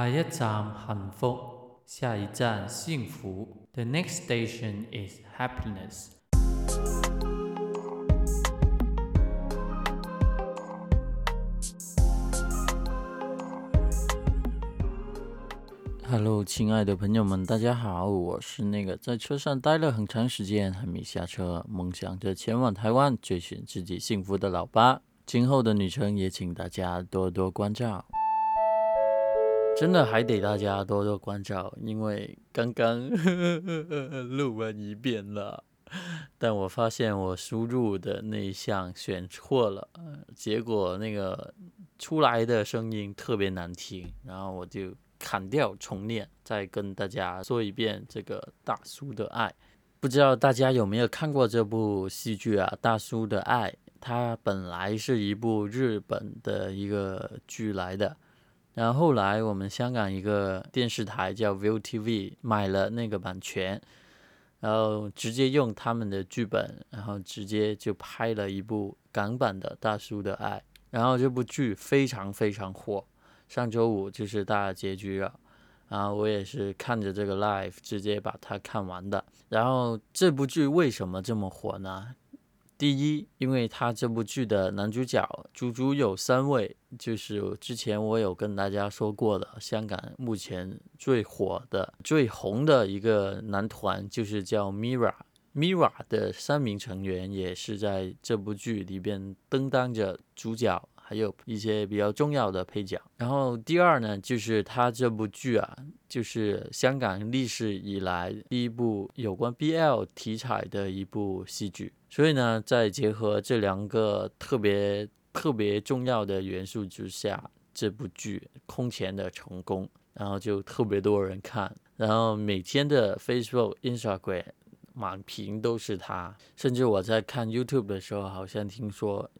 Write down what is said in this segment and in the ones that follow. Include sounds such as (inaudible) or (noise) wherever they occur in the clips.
下一站幸福，下一站幸福。The next station is happiness. Hello，亲爱的朋友们，大家好，我是那个在车上待了很长时间还没下车，梦想着前往台湾追寻自己幸福的老八。今后的旅程也请大家多多关照。真的还得大家多多关照，因为刚刚 (laughs) 录完一遍了，但我发现我输入的那一项选错了，结果那个出来的声音特别难听，然后我就砍掉重练，再跟大家说一遍这个大叔的爱。不知道大家有没有看过这部戏剧啊？大叔的爱，它本来是一部日本的一个剧来的。然后后来，我们香港一个电视台叫 ViuTV 买了那个版权，然后直接用他们的剧本，然后直接就拍了一部港版的《大叔的爱》。然后这部剧非常非常火，上周五就是大结局了。然后我也是看着这个 live 直接把它看完的。然后这部剧为什么这么火呢？第一，因为他这部剧的男主角足足有三位，就是之前我有跟大家说过的，香港目前最火的、最红的一个男团，就是叫 Mira。Mira 的三名成员也是在这部剧里边登当着主角。还有一些比较重要的配角。然后第二呢，就是他这部剧啊，就是香港历史以来第一部有关 BL 题材的一部戏剧。所以呢，在结合这两个特别特别重要的元素之下，这部剧空前的成功，然后就特别多人看，然后每天的 Facebook、Instagram 满屏都是他。甚至我在看 YouTube 的时候，好像听说。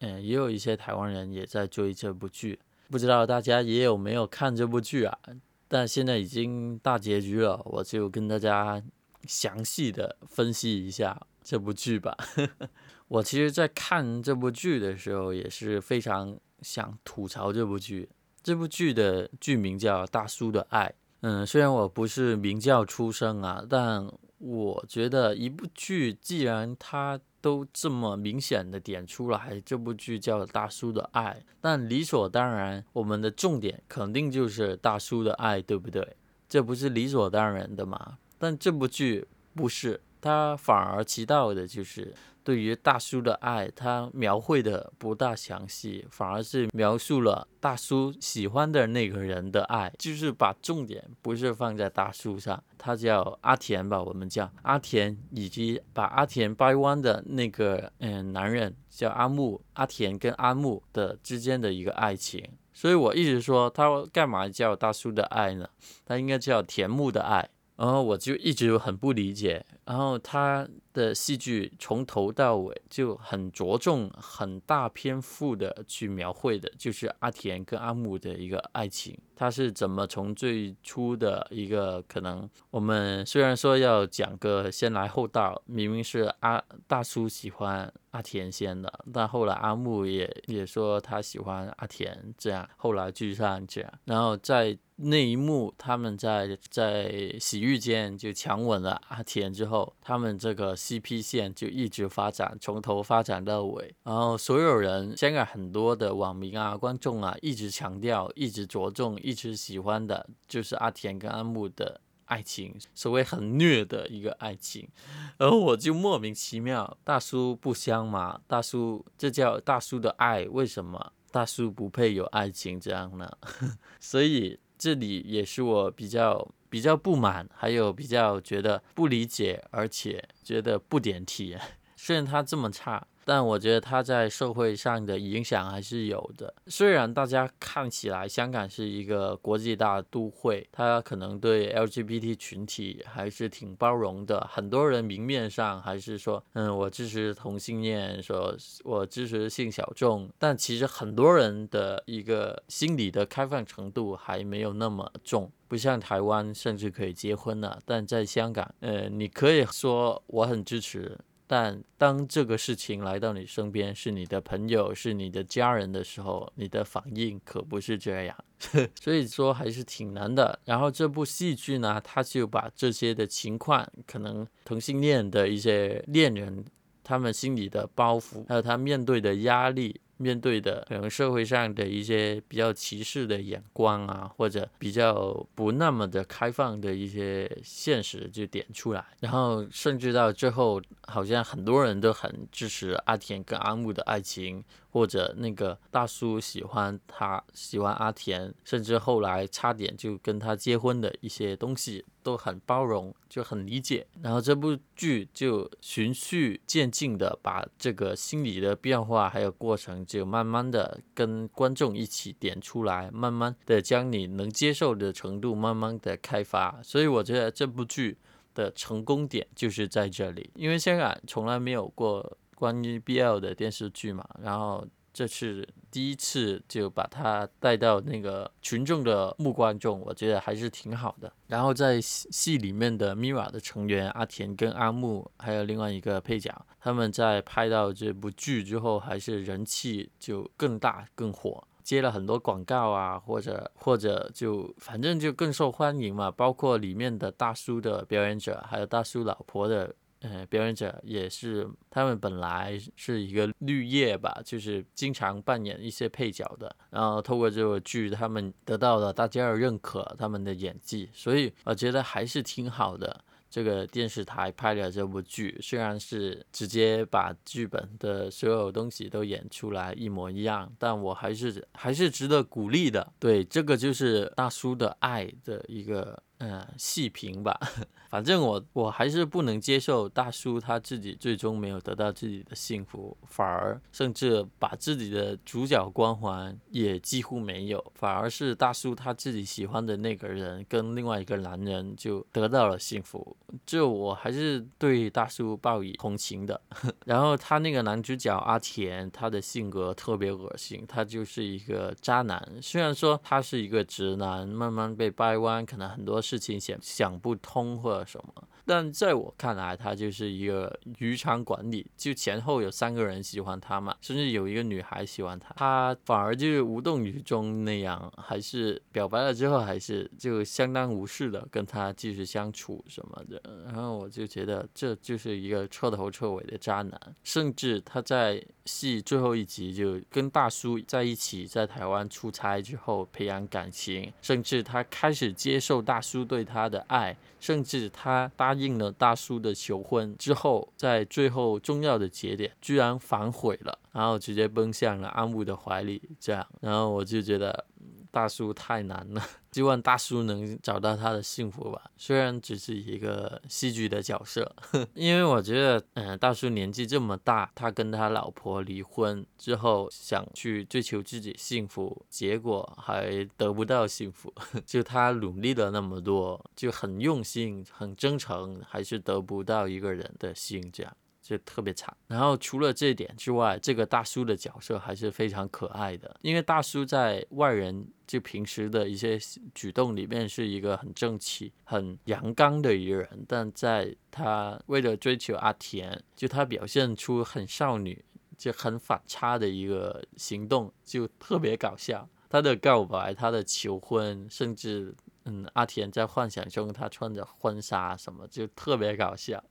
嗯，也有一些台湾人也在追这部剧，不知道大家也有没有看这部剧啊？但现在已经大结局了，我就跟大家详细的分析一下这部剧吧。(laughs) 我其实，在看这部剧的时候，也是非常想吐槽这部剧。这部剧的剧名叫《大叔的爱》。嗯，虽然我不是名教出身啊，但我觉得一部剧既然它都这么明显的点出来，这部剧叫《大叔的爱》，但理所当然，我们的重点肯定就是大叔的爱，对不对？这不是理所当然的吗？但这部剧不是，他反而提到的就是。对于大叔的爱，他描绘的不大详细，反而是描述了大叔喜欢的那个人的爱，就是把重点不是放在大叔上，他叫阿田吧，我们叫阿田，以及把阿田掰弯的那个嗯男人叫阿木，阿田跟阿木的之间的一个爱情，所以我一直说他干嘛叫大叔的爱呢？他应该叫田木的爱。然后我就一直很不理解，然后他的戏剧从头到尾就很着重、很大篇幅的去描绘的，就是阿田跟阿木的一个爱情。他是怎么从最初的一个可能，我们虽然说要讲个先来后到，明明是阿大叔喜欢阿田先的，但后来阿木也也说他喜欢阿田，这样后来聚上这样，然后在。那一幕，他们在在洗浴间就强吻了阿田之后，他们这个 CP 线就一直发展，从头发展到尾。然后所有人，香港很多的网民啊、观众啊，一直强调、一直着重、一直喜欢的，就是阿田跟阿木的爱情，所谓很虐的一个爱情。然后我就莫名其妙，大叔不香吗？大叔，这叫大叔的爱？为什么大叔不配有爱情这样呢？(laughs) 所以。这里也是我比较比较不满，还有比较觉得不理解，而且觉得不点题。虽然他这么差。但我觉得他在社会上的影响还是有的。虽然大家看起来香港是一个国际大都会，他可能对 LGBT 群体还是挺包容的。很多人明面上还是说，嗯，我支持同性恋，说我支持性小众。但其实很多人的一个心理的开放程度还没有那么重，不像台湾甚至可以结婚了。但在香港，呃，你可以说我很支持。但当这个事情来到你身边，是你的朋友，是你的家人的时候，你的反应可不是这样。(laughs) 所以说还是挺难的。然后这部戏剧呢，他就把这些的情况，可能同性恋的一些恋人，他们心里的包袱，还有他面对的压力。面对的可能社会上的一些比较歧视的眼光啊，或者比较不那么的开放的一些现实就点出来，然后甚至到最后，好像很多人都很支持阿田跟阿木的爱情。或者那个大叔喜欢他，喜欢阿田，甚至后来差点就跟他结婚的一些东西，都很包容，就很理解。然后这部剧就循序渐进的把这个心理的变化还有过程，就慢慢的跟观众一起点出来，慢慢的将你能接受的程度慢慢的开发。所以我觉得这部剧的成功点就是在这里，因为香港从来没有过。关于 BL 的电视剧嘛，然后这次第一次就把它带到那个群众的目光中，我觉得还是挺好的。然后在戏里面的 Mira 的成员阿田跟阿木，还有另外一个配角，他们在拍到这部剧之后，还是人气就更大更火，接了很多广告啊，或者或者就反正就更受欢迎嘛。包括里面的大叔的表演者，还有大叔老婆的。呃，表演者也是，他们本来是一个绿叶吧，就是经常扮演一些配角的，然后透过这个剧，他们得到了大家的认可，他们的演技，所以我觉得还是挺好的。这个电视台拍的这部剧，虽然是直接把剧本的所有东西都演出来一模一样，但我还是还是值得鼓励的。对，这个就是大叔的爱的一个。嗯，细评吧，(laughs) 反正我我还是不能接受大叔他自己最终没有得到自己的幸福，反而甚至把自己的主角光环也几乎没有，反而是大叔他自己喜欢的那个人跟另外一个男人就得到了幸福，就我还是对大叔报以同情的。(laughs) 然后他那个男主角阿田，他的性格特别恶心，他就是一个渣男，虽然说他是一个直男，慢慢被掰弯，可能很多。事情想想不通或者什么。但在我看来，他就是一个渔场管理，就前后有三个人喜欢他嘛，甚至有一个女孩喜欢他，他反而就是无动于衷那样，还是表白了之后，还是就相当无视的跟他继续相处什么的。然后我就觉得这就是一个彻头彻尾的渣男，甚至他在戏最后一集就跟大叔在一起，在台湾出差之后培养感情，甚至他开始接受大叔对他的爱。甚至他答应了大叔的求婚之后，在最后重要的节点，居然反悔了，然后直接奔向了阿木的怀里，这样，然后我就觉得。大叔太难了，希望大叔能找到他的幸福吧。虽然只是一个戏剧的角色，(laughs) 因为我觉得，嗯，大叔年纪这么大，他跟他老婆离婚之后，想去追求自己幸福，结果还得不到幸福。(laughs) 就他努力了那么多，就很用心、很真诚，还是得不到一个人的心，这样。就特别惨，然后除了这一点之外，这个大叔的角色还是非常可爱的。因为大叔在外人就平时的一些举动里面是一个很正气、很阳刚的一个人，但在他为了追求阿田，就他表现出很少女、就很反差的一个行动，就特别搞笑。他的告白、他的求婚，甚至嗯，阿田在幻想中他穿着婚纱什么，就特别搞笑。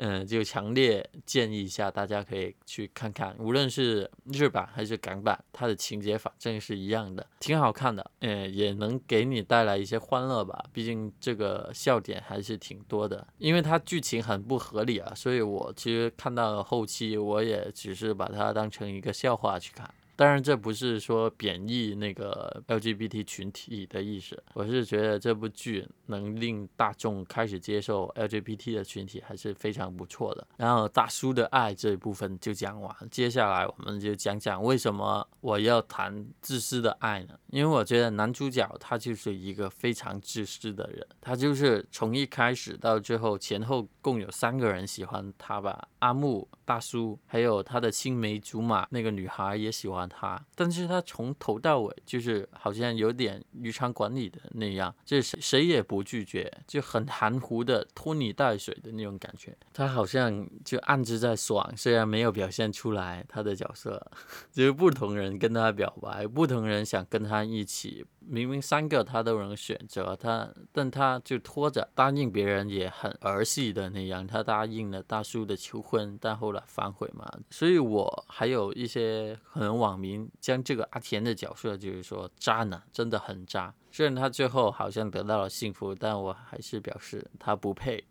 嗯，就强烈建议一下，大家可以去看看，无论是日版还是港版，它的情节反正是一样的，挺好看的。嗯，也能给你带来一些欢乐吧，毕竟这个笑点还是挺多的。因为它剧情很不合理啊，所以我其实看到后期，我也只是把它当成一个笑话去看。当然，这不是说贬义那个 LGBT 群体的意思，我是觉得这部剧能令大众开始接受 LGBT 的群体还是非常不错的。然后大叔的爱这一部分就讲完，接下来我们就讲讲为什么我要谈自私的爱呢？因为我觉得男主角他就是一个非常自私的人，他就是从一开始到最后前后共有三个人喜欢他吧，阿木大叔还有他的青梅竹马那个女孩也喜欢。他，但是他从头到尾就是好像有点渔场管理的那样，就是谁谁也不拒绝，就很含糊的拖泥带水的那种感觉。他好像就暗自在爽，虽然没有表现出来他的角色，(laughs) 就是不同人跟他表白，不同人想跟他一起。明明三个他都能选择他，但他就拖着答应别人也很儿戏的那样，他答应了大叔的求婚，但后来反悔嘛。所以我还有一些可能网民将这个阿田的角色就是说渣男，真的很渣。虽然他最后好像得到了幸福，但我还是表示他不配。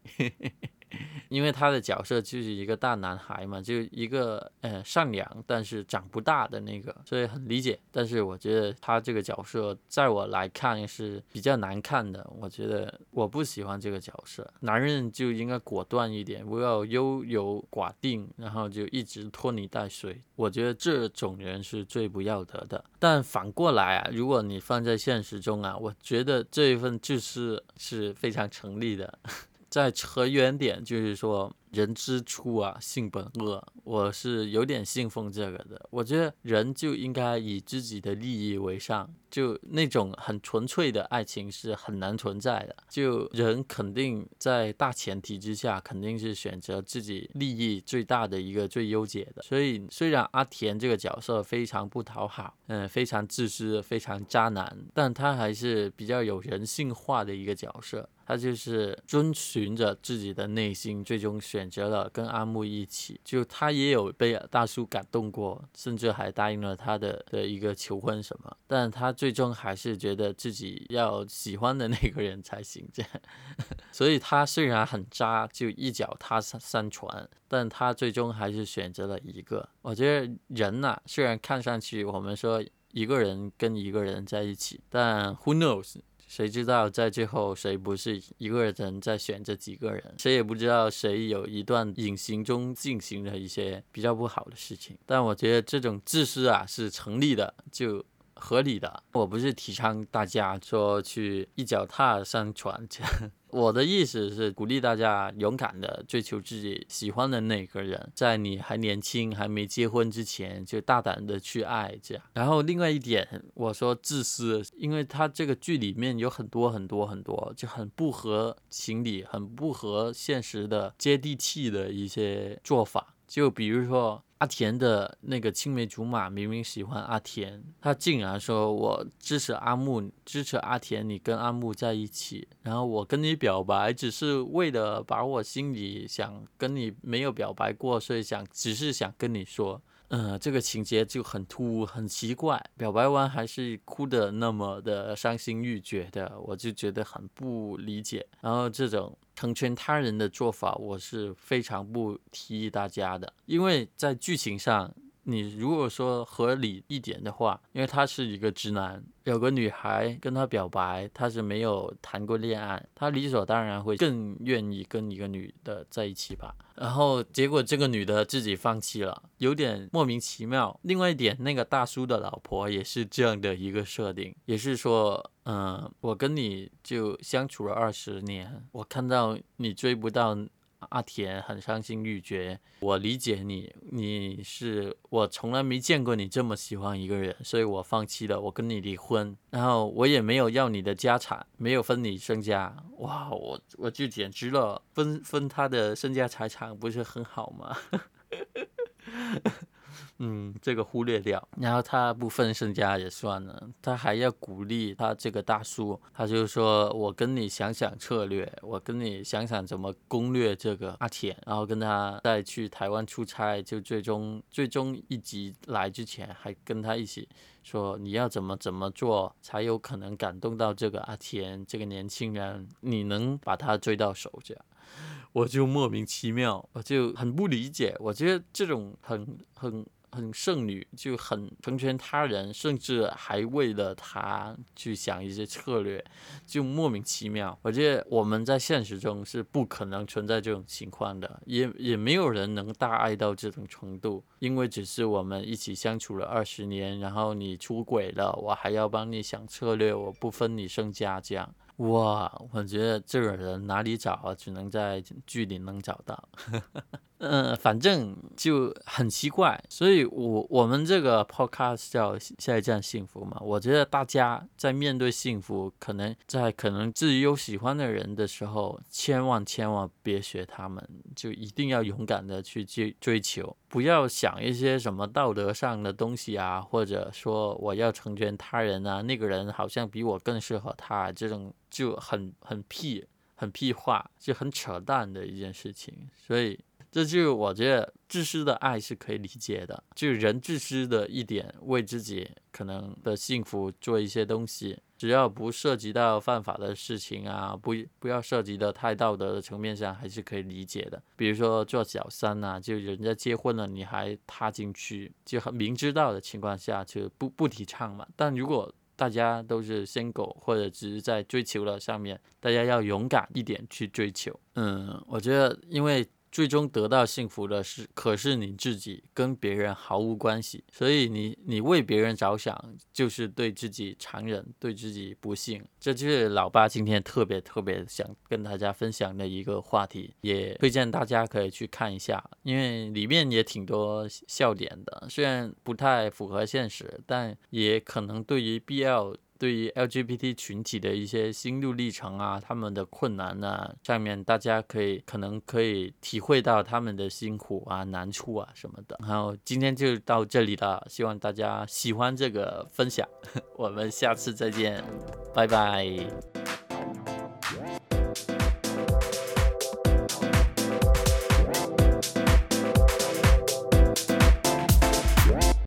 因为他的角色就是一个大男孩嘛，就一个呃善良但是长不大的那个，所以很理解。但是我觉得他这个角色在我来看是比较难看的，我觉得我不喜欢这个角色。男人就应该果断一点，不要优柔寡定，然后就一直拖泥带水。我觉得这种人是最不要得的。但反过来啊，如果你放在现实中啊，我觉得这一份自私是非常成立的。在扯远点，就是说。人之初啊，性本恶。我是有点信奉这个的。我觉得人就应该以自己的利益为上，就那种很纯粹的爱情是很难存在的。就人肯定在大前提之下，肯定是选择自己利益最大的一个最优解的。所以虽然阿田这个角色非常不讨好，嗯，非常自私，非常渣男，但他还是比较有人性化的一个角色。他就是遵循着自己的内心，最终选。选择了跟阿木一起，就他也有被大叔感动过，甚至还答应了他的的一个求婚什么，但他最终还是觉得自己要喜欢的那个人才行，这样。(laughs) 所以他虽然很渣，就一脚踏三船，但他最终还是选择了一个。我觉得人呐，虽然看上去我们说一个人跟一个人在一起，但 who knows？谁知道在最后谁不是一个人在选这几个人？谁也不知道谁有一段隐形中进行了一些比较不好的事情。但我觉得这种自私啊是成立的，就。合理的，我不是提倡大家说去一脚踏上船，(laughs) 我的意思是鼓励大家勇敢的追求自己喜欢的那个人，在你还年轻还没结婚之前就大胆的去爱，这样。然后另外一点，我说自私，因为他这个剧里面有很多很多很多就很不合情理、很不合现实的接地气的一些做法，就比如说。阿田的那个青梅竹马明明喜欢阿田，他竟然说我支持阿木，支持阿田，你跟阿木在一起，然后我跟你表白，只是为了把我心里想跟你没有表白过，所以想只是想跟你说，嗯，这个情节就很突兀，很奇怪，表白完还是哭的那么的伤心欲绝的，我就觉得很不理解，然后这种。成全他人的做法，我是非常不提议大家的，因为在剧情上。你如果说合理一点的话，因为他是一个直男，有个女孩跟他表白，他是没有谈过恋爱，他理所当然会更愿意跟一个女的在一起吧。然后结果这个女的自己放弃了，有点莫名其妙。另外一点，那个大叔的老婆也是这样的一个设定，也是说，嗯，我跟你就相处了二十年，我看到你追不到。阿田很伤心欲绝，我理解你，你是我从来没见过你这么喜欢一个人，所以我放弃了，我跟你离婚，然后我也没有要你的家产，没有分你身家，哇，我我就简直了，分分他的身家财产不是很好吗？(laughs) 嗯，这个忽略掉，然后他不分身家也算了，他还要鼓励他这个大叔，他就说：“我跟你想想策略，我跟你想想怎么攻略这个阿田，然后跟他再去台湾出差，就最终最终一集来之前还跟他一起说你要怎么怎么做才有可能感动到这个阿田这个年轻人，你能把他追到手这样。(laughs) ”我就莫名其妙，我就很不理解，我觉得这种很很。很剩女，就很成全他人，甚至还为了他去想一些策略，就莫名其妙。我觉得我们在现实中是不可能存在这种情况的，也也没有人能大爱到这种程度，因为只是我们一起相处了二十年，然后你出轨了，我还要帮你想策略，我不分你身家这样。哇，我觉得这个人哪里找啊？只能在剧里能找到。(laughs) 嗯，反正就很奇怪，所以我我们这个 podcast 叫下一站幸福嘛。我觉得大家在面对幸福，可能在可能自己有喜欢的人的时候，千万千万别学他们，就一定要勇敢的去追追求，不要想一些什么道德上的东西啊，或者说我要成全他人啊，那个人好像比我更适合他，这种就很很屁很屁话，就很扯淡的一件事情，所以。这就是我觉得自私的爱是可以理解的，就是人自私的一点，为自己可能的幸福做一些东西，只要不涉及到犯法的事情啊，不不要涉及的太道德的层面上，还是可以理解的。比如说做小三呐，就人家结婚了你还踏进去，就很明知道的情况下就不不提倡嘛。但如果大家都是先狗，或者只是在追求的上面，大家要勇敢一点去追求。嗯，我觉得因为。最终得到幸福的是，可是你自己跟别人毫无关系，所以你你为别人着想，就是对自己残忍，对自己不幸。这就是老爸今天特别特别想跟大家分享的一个话题，也推荐大家可以去看一下，因为里面也挺多笑点的，虽然不太符合现实，但也可能对于必要。对于 LGBT 群体的一些心路历程啊，他们的困难呢，上面大家可以可能可以体会到他们的辛苦啊、难处啊什么的。然后今天就到这里了，希望大家喜欢这个分享，(laughs) 我们下次再见，拜拜。